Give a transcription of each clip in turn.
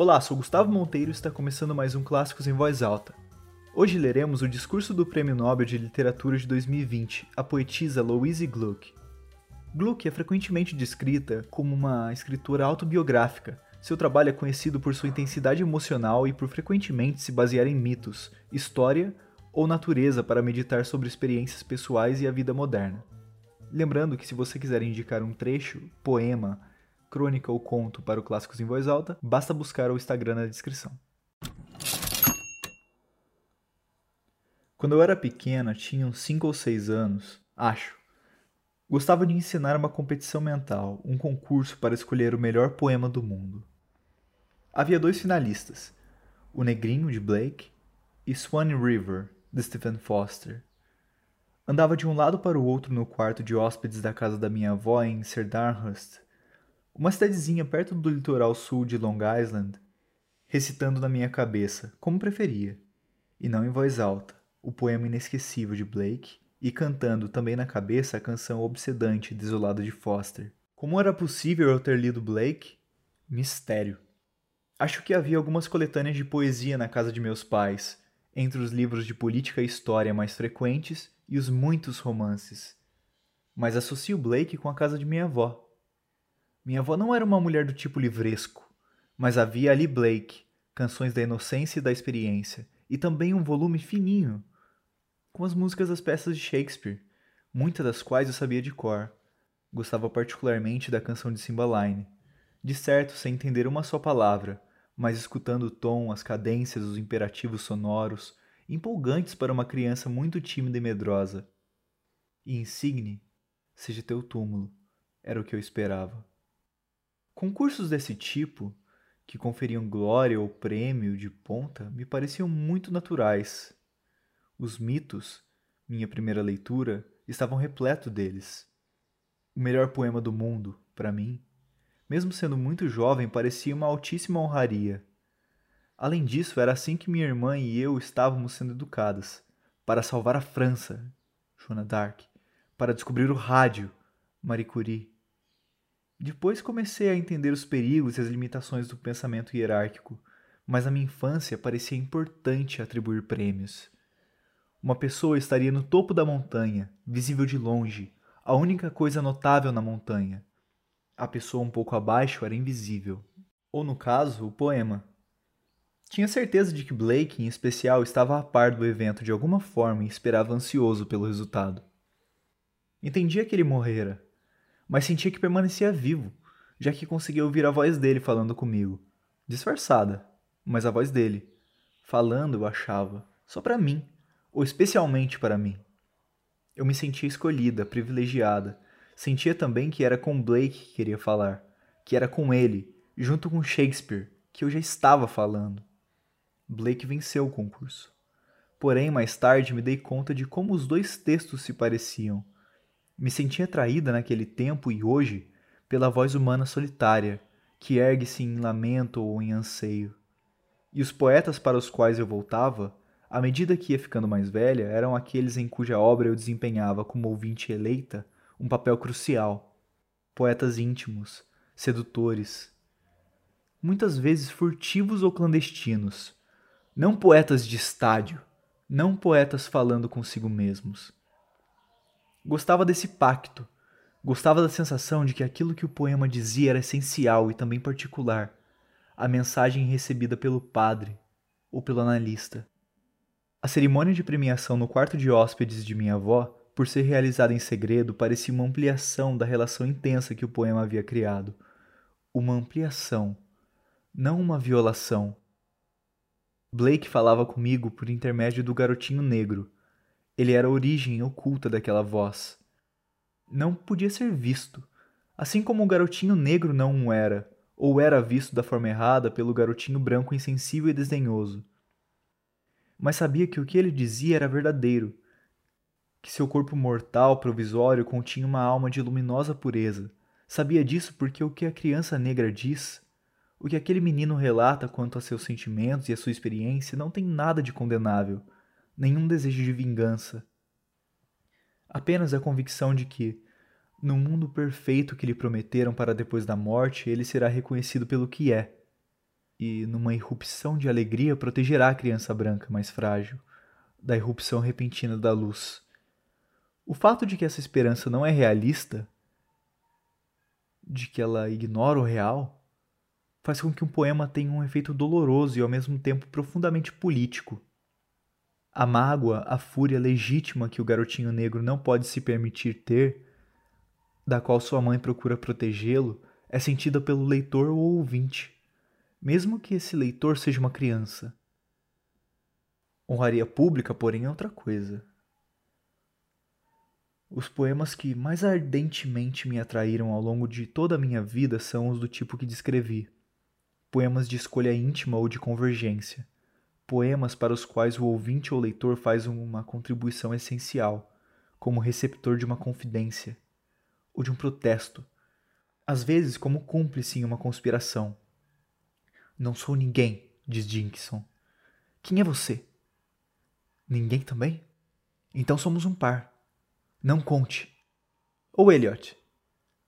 Olá, sou Gustavo Monteiro e está começando mais um Clássicos em Voz Alta. Hoje leremos o discurso do Prêmio Nobel de Literatura de 2020, a poetisa Louise Gluck. Gluck é frequentemente descrita como uma escritora autobiográfica. Seu trabalho é conhecido por sua intensidade emocional e por frequentemente se basear em mitos, história ou natureza para meditar sobre experiências pessoais e a vida moderna. Lembrando que se você quiser indicar um trecho, poema, crônica ou conto para o Clássicos em Voz Alta, basta buscar o Instagram na descrição. Quando eu era pequena, tinha uns 5 ou 6 anos, acho. Gostava de ensinar uma competição mental, um concurso para escolher o melhor poema do mundo. Havia dois finalistas, O Negrinho, de Blake, e Swan River, de Stephen Foster. Andava de um lado para o outro no quarto de hóspedes da casa da minha avó em Cedarhurst, uma cidadezinha perto do litoral sul de Long Island, recitando na minha cabeça, como preferia, e não em voz alta, o poema inesquecível de Blake e cantando também na cabeça a canção obsedante e desolada de Foster. Como era possível eu ter lido Blake? Mistério. Acho que havia algumas coletâneas de poesia na casa de meus pais, entre os livros de política e história mais frequentes e os muitos romances. Mas associo Blake com a casa de minha avó, minha avó não era uma mulher do tipo livresco, mas havia ali Blake, canções da inocência e da experiência, e também um volume fininho, com as músicas das peças de Shakespeare, muitas das quais eu sabia de cor. Gostava particularmente da canção de Cymbeline, de certo sem entender uma só palavra, mas escutando o tom, as cadências, os imperativos sonoros, empolgantes para uma criança muito tímida e medrosa. E insigne, seja teu túmulo, era o que eu esperava. Concursos desse tipo, que conferiam glória ou prêmio de ponta, me pareciam muito naturais. Os mitos, minha primeira leitura, estavam repletos deles. O melhor poema do mundo, para mim, mesmo sendo muito jovem, parecia uma altíssima honraria. Além disso, era assim que minha irmã e eu estávamos sendo educadas, para salvar a França, Joana d'Arc, para descobrir o rádio, Marie Curie, depois comecei a entender os perigos e as limitações do pensamento hierárquico, mas na minha infância parecia importante atribuir prêmios. Uma pessoa estaria no topo da montanha, visível de longe, a única coisa notável na montanha. A pessoa um pouco abaixo era invisível. Ou, no caso, o poema. Tinha certeza de que Blake, em especial, estava a par do evento de alguma forma e esperava ansioso pelo resultado. Entendia que ele morrera, mas sentia que permanecia vivo, já que conseguia ouvir a voz dele falando comigo. Disfarçada, mas a voz dele. Falando, eu achava, só para mim, ou especialmente para mim. Eu me sentia escolhida, privilegiada. Sentia também que era com Blake que queria falar, que era com ele, junto com Shakespeare, que eu já estava falando. Blake venceu o concurso. Porém, mais tarde me dei conta de como os dois textos se pareciam me senti atraída naquele tempo e hoje pela voz humana solitária, que ergue-se em lamento ou em anseio. E os poetas para os quais eu voltava, à medida que ia ficando mais velha, eram aqueles em cuja obra eu desempenhava como ouvinte eleita um papel crucial. Poetas íntimos, sedutores, muitas vezes furtivos ou clandestinos, não poetas de estádio, não poetas falando consigo mesmos Gostava desse pacto. Gostava da sensação de que aquilo que o poema dizia era essencial e também particular, a mensagem recebida pelo padre ou pelo analista. A cerimônia de premiação no quarto de hóspedes de minha avó, por ser realizada em segredo, parecia uma ampliação da relação intensa que o poema havia criado. Uma ampliação, não uma violação. Blake falava comigo por intermédio do garotinho negro, ele era a origem oculta daquela voz. Não podia ser visto, assim como o garotinho negro não o era, ou era visto da forma errada pelo garotinho branco insensível e desdenhoso. Mas sabia que o que ele dizia era verdadeiro, que seu corpo mortal provisório continha uma alma de luminosa pureza. Sabia disso porque o que a criança negra diz, o que aquele menino relata quanto a seus sentimentos e a sua experiência não tem nada de condenável nenhum desejo de vingança. Apenas a convicção de que, no mundo perfeito que lhe prometeram para depois da morte, ele será reconhecido pelo que é. e, numa irrupção de alegria, protegerá a criança branca mais frágil da irrupção repentina da luz. O fato de que essa esperança não é realista, de que ela ignora o real, faz com que um poema tenha um efeito doloroso e ao mesmo tempo profundamente político. A mágoa, a fúria legítima que o garotinho negro não pode se permitir ter, da qual sua mãe procura protegê-lo, é sentida pelo leitor ou ouvinte, mesmo que esse leitor seja uma criança. Honraria pública, porém, é outra coisa. Os poemas que mais ardentemente me atraíram ao longo de toda a minha vida são os do tipo que descrevi. Poemas de escolha íntima ou de convergência. Poemas para os quais o ouvinte ou leitor faz uma contribuição essencial, como receptor de uma confidência ou de um protesto, às vezes como cúmplice em uma conspiração. Não sou ninguém, diz Dinkson. Quem é você? Ninguém também? Então somos um par. Não conte. Ou Elliot.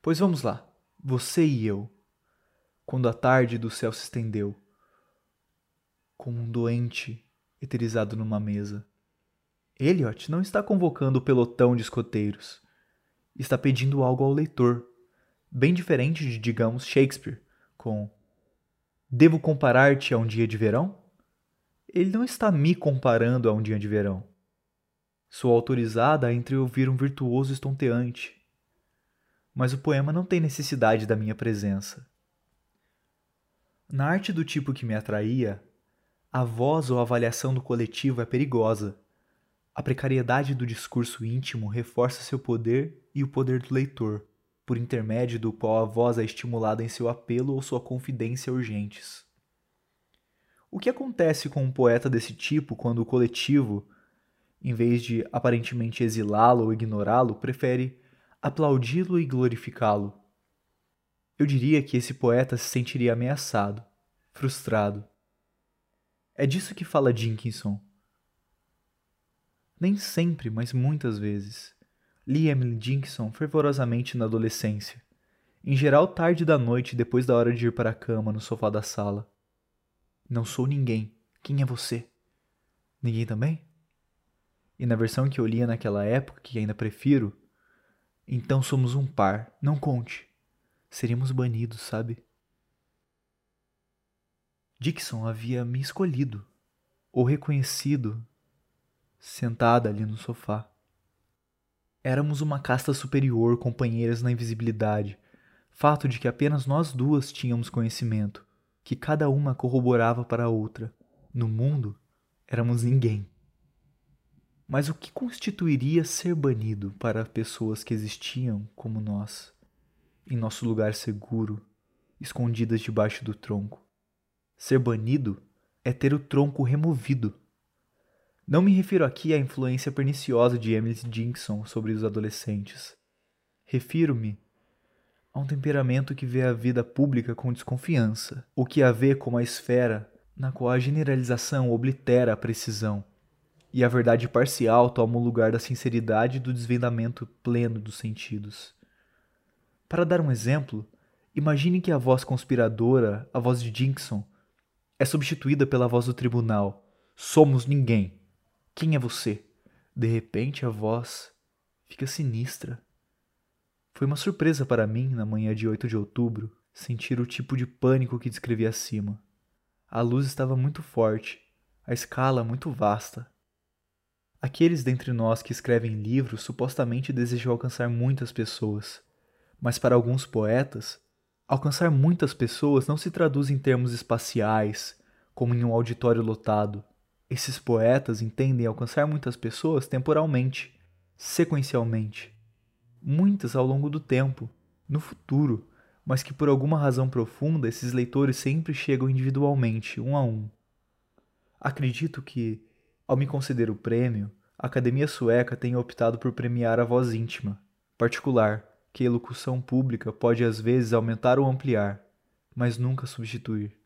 Pois vamos lá, você e eu. Quando a tarde do céu se estendeu, como um doente eterizado numa mesa. Elliot não está convocando o pelotão de escoteiros. Está pedindo algo ao leitor, bem diferente de, digamos, Shakespeare, com Devo comparar-te a um dia de verão? ele não está me comparando a um dia de verão. Sou autorizada a entreouvir um virtuoso estonteante. Mas o poema não tem necessidade da minha presença. Na arte do tipo que me atraía, a voz ou a avaliação do coletivo é perigosa. A precariedade do discurso íntimo reforça seu poder e o poder do leitor, por intermédio do qual a voz é estimulada em seu apelo ou sua confidência urgentes. O que acontece com um poeta desse tipo quando o coletivo, em vez de aparentemente exilá-lo ou ignorá-lo, prefere aplaudi-lo e glorificá-lo? Eu diria que esse poeta se sentiria ameaçado, frustrado. É disso que fala Dinkinson. Nem sempre, mas muitas vezes. Li Emily Dinkinson fervorosamente na adolescência, em geral tarde da noite depois da hora de ir para a cama no sofá da sala. Não sou ninguém. Quem é você? Ninguém também? E na versão que eu lia naquela época, que ainda prefiro, então somos um par, não conte. Seríamos banidos, sabe? Dixon havia me escolhido, ou reconhecido, sentada ali no sofá. Éramos uma casta superior, companheiras na invisibilidade, fato de que apenas nós duas tínhamos conhecimento que cada uma corroborava para a outra. No mundo, éramos ninguém. Mas o que constituiria ser banido para pessoas que existiam como nós, em nosso lugar seguro, escondidas debaixo do tronco? Ser banido é ter o tronco removido. Não me refiro aqui à influência perniciosa de Emily Dickinson sobre os adolescentes. Refiro-me a um temperamento que vê a vida pública com desconfiança, o que a vê como a esfera na qual a generalização oblitera a precisão e a verdade parcial toma o lugar da sinceridade e do desvendamento pleno dos sentidos. Para dar um exemplo, imagine que a voz conspiradora, a voz de Dinkson, é substituída pela voz do tribunal. Somos ninguém. Quem é você? De repente a voz fica sinistra. Foi uma surpresa para mim, na manhã de 8 de outubro, sentir o tipo de pânico que descrevi acima. A luz estava muito forte, a escala muito vasta. Aqueles dentre nós que escrevem livros supostamente desejam alcançar muitas pessoas, mas para alguns poetas, alcançar muitas pessoas não se traduz em termos espaciais, como em um auditório lotado. Esses poetas entendem alcançar muitas pessoas temporalmente, sequencialmente muitas ao longo do tempo, no futuro, mas que por alguma razão profunda esses leitores sempre chegam individualmente, um a um. Acredito que, ao me conceder o prêmio, a Academia Sueca tenha optado por premiar a voz íntima, particular, que a locução pública pode às vezes aumentar ou ampliar, mas nunca substituir.